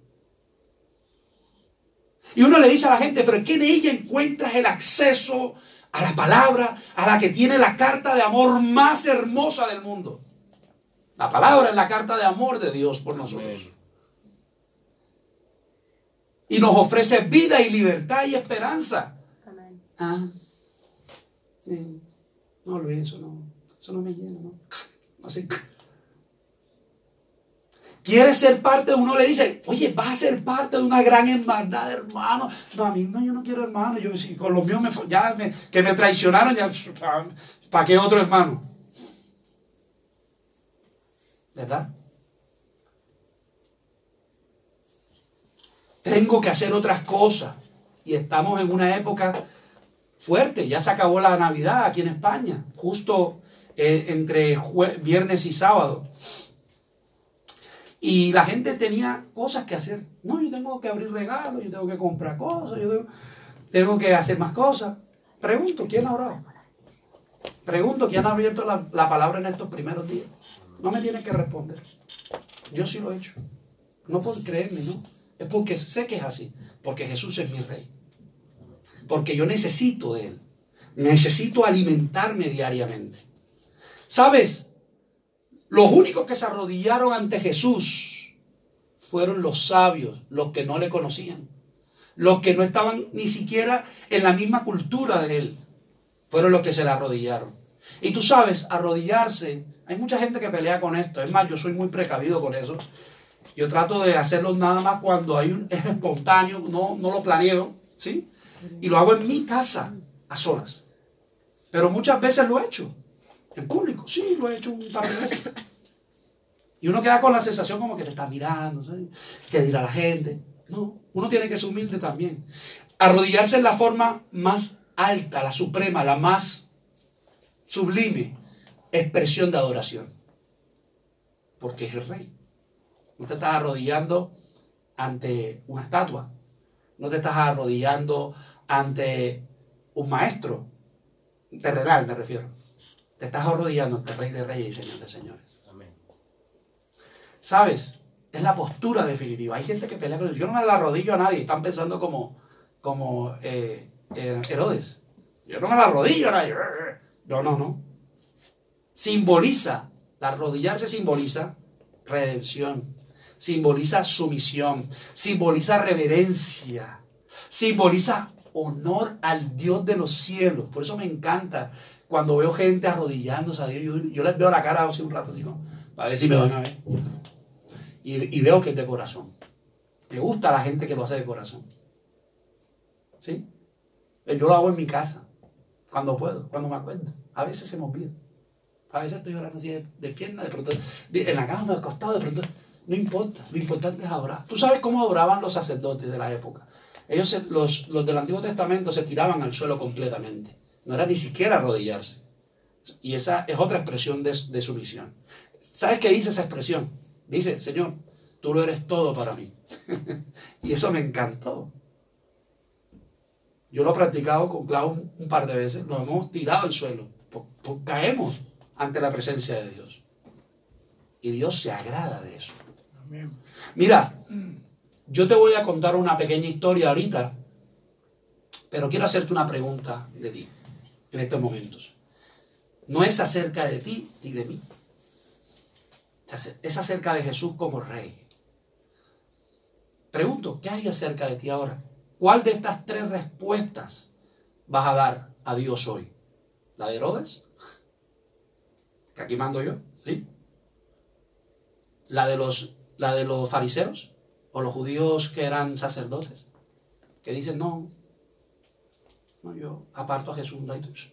Y uno le dice a la gente, pero es que en ella encuentras el acceso a la palabra, a la que tiene la carta de amor más hermosa del mundo. La palabra es la carta de amor de Dios por nosotros. Y nos ofrece vida y libertad y esperanza. Ah, sí. No, Luis, eso no, eso no me llena, ¿no? Así. ¿Quieres ser parte de uno? Le dice, oye, vas a ser parte de una gran hermandad, hermano. No, a mí no, yo no quiero hermano. Yo, si con los míos me, ya que me traicionaron, ya, ¿para qué otro hermano? ¿Verdad? Tengo que hacer otras cosas. Y estamos en una época fuerte. Ya se acabó la Navidad aquí en España, justo eh, entre viernes y sábado. Y la gente tenía cosas que hacer. No, yo tengo que abrir regalos, yo tengo que comprar cosas, yo tengo, que hacer más cosas. Pregunto, ¿quién ha orado? Pregunto, ¿quién ha abierto la, la palabra en estos primeros días? No me tiene que responder. Yo sí lo he hecho. No por creerme, ¿no? Es porque sé que es así. Porque Jesús es mi rey. Porque yo necesito de Él. Necesito alimentarme diariamente. ¿Sabes? Los únicos que se arrodillaron ante Jesús fueron los sabios, los que no le conocían, los que no estaban ni siquiera en la misma cultura de él, fueron los que se le arrodillaron. Y tú sabes, arrodillarse, hay mucha gente que pelea con esto, es más, yo soy muy precavido con eso. Yo trato de hacerlo nada más cuando hay un espontáneo, no, no lo planeo, ¿sí? Y lo hago en mi casa, a solas. Pero muchas veces lo he hecho. En público, sí, lo he hecho un par de veces. Y uno queda con la sensación como que te está mirando, que dirá la gente. No, uno tiene que ser humilde también. Arrodillarse es la forma más alta, la suprema, la más sublime expresión de adoración. Porque es el rey. No te estás arrodillando ante una estatua. No te estás arrodillando ante un maestro terrenal, me refiero. Te estás arrodillando ante el Rey de Reyes y Señor de Señores. Amén. ¿Sabes? Es la postura definitiva. Hay gente que pelea con eso. Yo no me la arrodillo a nadie. Están pensando como, como eh, eh, Herodes. Yo no me la arrodillo a nadie. No, no, no. Simboliza, la arrodillarse simboliza redención. Simboliza sumisión. Simboliza reverencia. Simboliza honor al Dios de los cielos. Por eso me encanta cuando veo gente arrodillándose a Dios, yo, les veo la cara hace un rato, así, ¿no? Para ver si me van a ver. Y, veo que es de corazón. Me gusta la gente que lo hace de corazón. ¿Sí? Yo lo hago en mi casa, cuando puedo, cuando me acuerdo. A veces se me olvida. A veces estoy orando así de, pierna, de pronto, en la cama, de costado, de pronto. No importa, lo importante es adorar. Tú sabes cómo adoraban los sacerdotes de la época. Ellos, los, los del Antiguo Testamento, se tiraban al suelo completamente No era ni siquiera arrodillarse. Y esa es otra expresión de, de sumisión. ¿Sabes qué dice esa expresión? Dice, Señor, tú lo eres todo para mí. y eso me encantó. Yo lo he practicado con Clau un, un par de veces, nos hemos tirado al suelo, caemos ante la presencia de Dios. Y Dios se agrada de eso. Amén. Mira, yo te voy a contar una pequeña historia ahorita, pero quiero hacerte una pregunta de ti en estos momentos. No es acerca de ti ni de mí. Es acer- Es acerca de Jesús como rey. Pregunto, ¿qué hay acerca de ti ahora? ¿Cuál de estas tres respuestas vas a dar a Dios hoy? ¿La de Herodes? Que aquí mando yo, ¿sí? ¿La de los, la de los fariseos? ¿O los judíos que eran sacerdotes? Que dicen, no, no, yo aparto a Jesús. tus".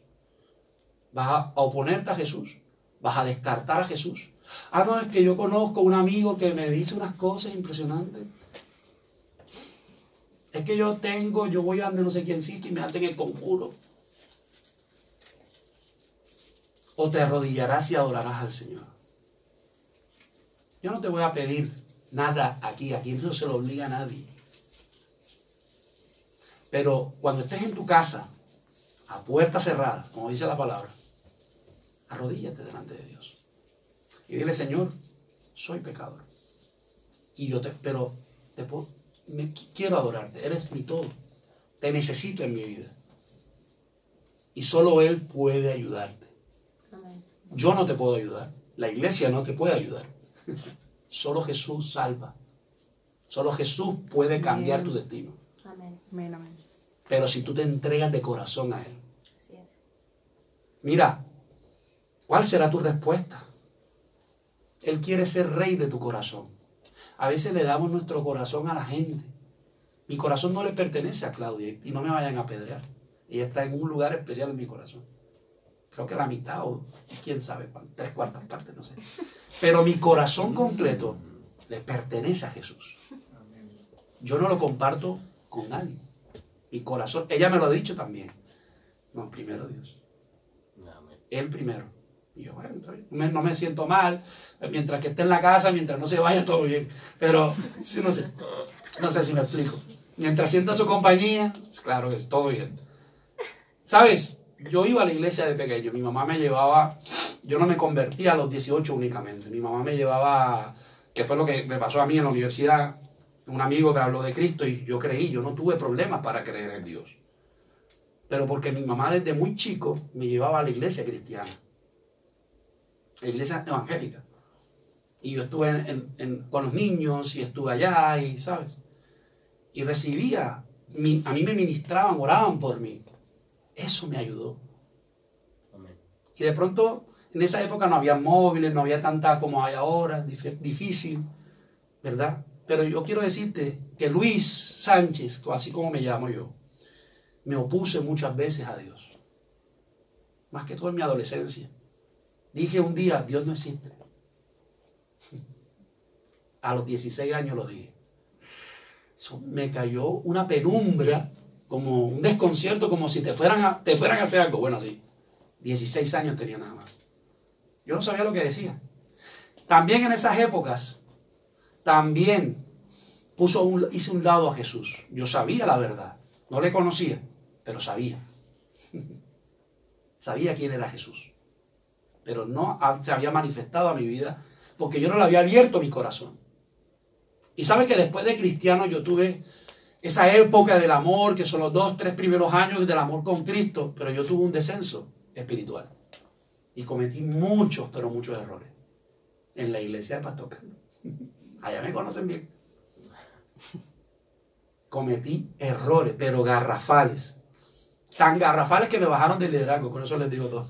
¿Vas a oponerte a Jesús? ¿Vas a descartar a Jesús? Ah, no, es que yo conozco un amigo que me dice unas cosas impresionantes. Es que yo tengo, yo voy a donde no sé quién sitio y me hacen el conjuro. O te arrodillarás y adorarás al Señor. Yo no te voy a pedir nada aquí, aquí no se lo obliga a nadie. Pero cuando estés en tu casa, a puerta cerrada, como dice la palabra, arrodíllate delante de Dios. Y dile, Señor, soy pecador. Y yo te, pero te puedo- me, quiero adorarte, eres mi todo. Te necesito en mi vida. Y solo Él puede ayudarte. Amén. Yo no te puedo ayudar. La iglesia no te puede ayudar. Solo Jesús salva. Solo Jesús puede cambiar Amén. tu destino. Amén. Amén, amén. Pero si tú te entregas de corazón a Él. Así es. Mira, ¿cuál será tu respuesta? Él quiere ser rey de tu corazón. A veces le damos nuestro corazón a la gente. Mi corazón no le pertenece a Claudia y no me vayan a apedrear. Ella está en un lugar especial en mi corazón. Creo que la mitad o quién sabe, tres cuartas partes, no sé. Pero mi corazón completo le pertenece a Jesús. Yo no lo comparto con nadie. Mi corazón, ella me lo ha dicho también. No, primero Dios. Él primero. Y yo, bueno, no me siento mal. Mientras que esté en la casa, mientras no se vaya, todo bien. Pero, sí, no sé. No sé si me explico. Mientras sienta su compañía, pues, claro que todo bien. ¿Sabes? Yo iba a la iglesia de pequeño. Mi mamá me llevaba. Yo no me convertí a los 18 únicamente. Mi mamá me llevaba. Que fue lo que me pasó a mí en la universidad. Un amigo me habló de Cristo y yo creí. Yo no tuve problemas para creer en Dios. Pero porque mi mamá desde muy chico me llevaba a la iglesia cristiana. La iglesia evangélica. Y yo estuve en- en- en- con los niños y estuve allá y, ¿sabes? Y recibía, mi- a mí me ministraban, oraban por mí. Eso me ayudó. Amén. Y de pronto, en esa época no había móviles, no había tanta como hay ahora, dif- difícil, ¿verdad? Pero yo quiero decirte que Luis Sánchez, así como me llamo yo, me opuse muchas veces a Dios. Más que todo en mi adolescencia. Dije un día, Dios no existe. A los 16 años lo dije. Me cayó una penumbra, como un desconcierto, como si te fueran a, te fueran a hacer algo. Bueno, sí. 16 años tenía nada más. Yo no sabía lo que decía. También en esas épocas, también puso un, hice un lado a Jesús. Yo sabía la verdad. No le conocía, pero sabía. sabía quién era Jesús. Pero no se había manifestado a mi vida porque yo no le había abierto mi corazón. Y sabe que después de cristiano yo tuve esa época del amor, que son los dos, tres primeros años del amor con Cristo, pero yo tuve un descenso espiritual. Y cometí muchos, pero muchos errores. En la iglesia de Pastor Carlos. Allá me conocen bien. Cometí errores, pero garrafales. Tan garrafales que me bajaron del liderazgo, con eso les digo todo.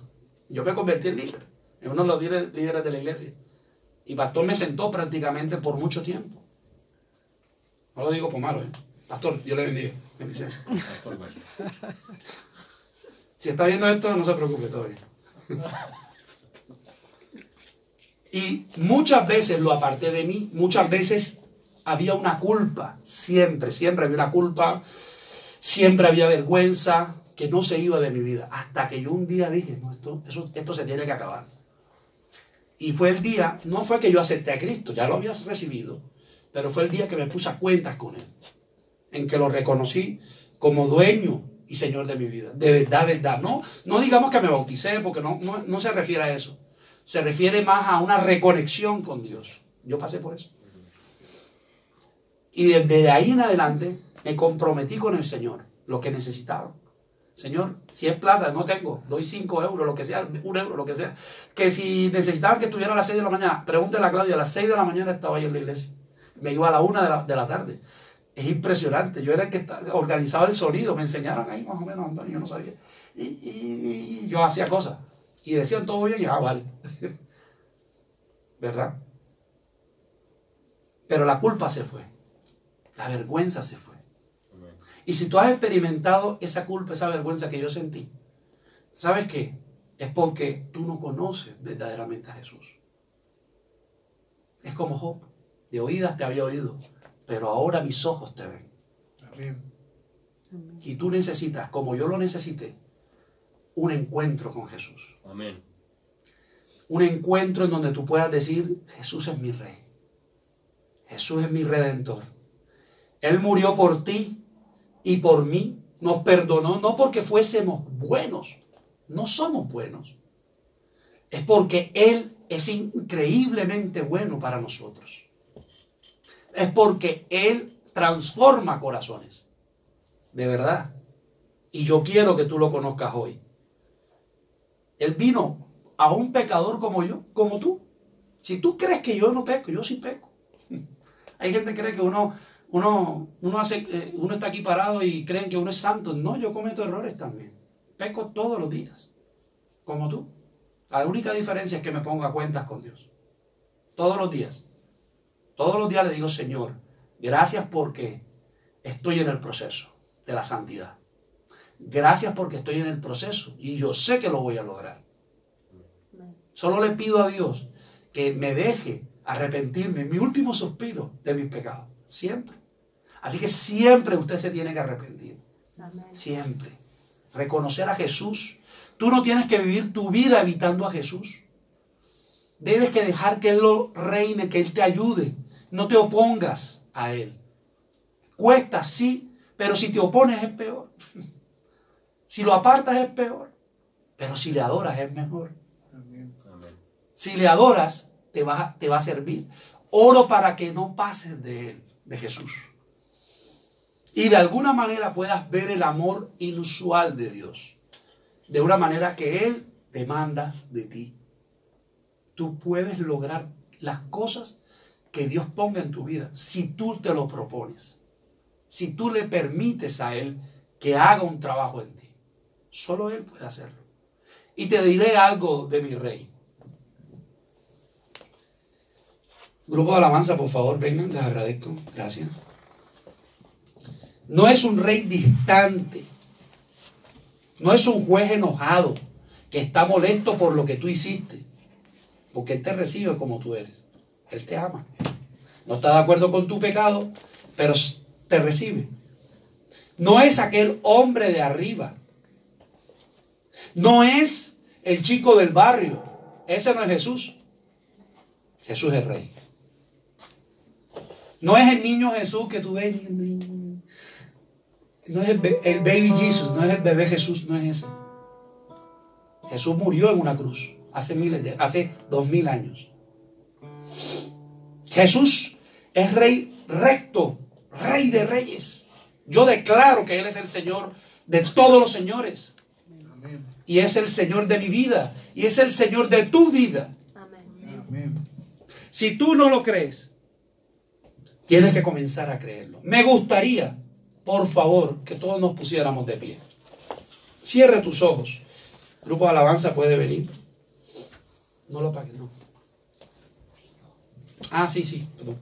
Yo me convertí en líder, en uno de los líderes de la iglesia. Y Pastor me sentó prácticamente por mucho tiempo. No lo digo por malo, ¿eh? Pastor, Dios le bendiga. Pastor, pues. Si está viendo esto, no se preocupe todavía. Y muchas veces lo aparté de mí, muchas veces había una culpa, siempre, siempre había una culpa, siempre había vergüenza, que no se iba de mi vida. Hasta que yo un día dije, no, esto, eso- esto se tiene que acabar. Y fue el día, no fue que yo acepté a Cristo, ya lo había recibido, pero fue el día que me puse a cuentas con Él, en que lo reconocí como dueño y Señor de mi vida. De verdad, verdad. No, no digamos que me bauticé, porque no, no, no se refiere a eso. Se refiere más a una reconexión con Dios. Yo pasé por eso. Y desde ahí en adelante me comprometí con el Señor, lo que necesitaba. Señor, si es plata, no tengo, doy 5 euros, lo que sea, un euro, lo que sea. Que si necesitaban que estuviera a las 6 de la mañana, pregúntale a Claudia, a las 6 de la mañana estaba yo en la iglesia. Me iba a la 1 de la, de la tarde. Es impresionante. Yo era el que organizaba el sonido, me enseñaron ahí más o menos, Antonio, yo no sabía. Y, y- y yo hacía cosas. Y decían todo bien y ah, vale. ¿Verdad? Pero la culpa se fue. La vergüenza se fue. Y si tú has experimentado esa culpa, esa vergüenza que yo sentí, ¿sabes qué? Es porque tú no conoces verdaderamente a Jesús. Es como Job. De oídas te había oído, pero ahora mis ojos te ven. Amén. Y tú necesitas, como yo lo necesité, un encuentro con Jesús. Amén. Un encuentro en donde tú puedas decir, Jesús es mi rey. Jesús es mi redentor. Él murió por ti y por mí. Nos perdonó no porque fuésemos buenos. No somos buenos. Es porque Él es increíblemente bueno para nosotros. Es porque Él transforma corazones. De verdad. Y yo quiero que tú lo conozcas hoy. Él vino a un pecador como yo, como tú. Si tú crees que yo no peco, yo sí peco. Hay gente que cree que uno, uno, uno, hace, eh, uno está aquí parado y creen que uno es santo. No, yo cometo errores también. Peco todos los días, como tú. La única diferencia es que me pongo a cuentas con Dios. Todos los días. Todos los días le digo, Señor, gracias porque estoy en el proceso de la santidad. Gracias porque estoy en el proceso y yo sé que lo voy a lograr. Solo le pido a Dios que me deje arrepentirme, mi último suspiro de mis pecados. Siempre. Así que siempre usted se tiene que arrepentir. Siempre. Reconocer a Jesús. Tú no tienes que vivir tu vida evitando a Jesús. Debes que dejar que Él lo reine, que Él te ayude. No te opongas a Él. Cuesta, sí, pero si te opones es peor. Si lo apartas es peor. Pero si le adoras es mejor. Amén. Amén. Si le adoras, te va, te va a servir. Oro para que no pases de Él, de Jesús. Y de alguna manera puedas ver el amor inusual de Dios. De una manera que Él demanda de ti. Tú puedes lograr las cosas que Dios ponga en tu vida si tú te lo propones. Si tú le permites a Él que haga un trabajo en ti. Solo Él puede hacerlo. Y te diré algo de mi rey. Grupo de alabanza, por favor, vengan, les agradezco. Gracias. No es un rey distante. No es un juez enojado que está molesto por lo que tú hiciste. Porque Él te recibe como tú eres. Él te ama. No está de acuerdo con tu pecado, pero te recibe. No es aquel hombre de arriba. No es el chico del barrio. Ese no es Jesús. Jesús es rey. No es el niño Jesús que tú ves. No es el, baby Jesus, no es el bebé Jesús, no es ese. Jesús murió en una cruz hace miles de, hace dos mil años. Jesús es rey recto, rey de reyes. Yo declaro que Él es el Señor de todos los señores. Y es el Señor de mi vida. Y es el Señor de tu vida. Amén. Si tú no lo crees, tienes que comenzar a creerlo. Me gustaría, por favor, que todos nos pusiéramos de pie. Cierre tus ojos. Grupo de alabanza puede venir. No lo apagues, no. Ah, sí, sí, perdón.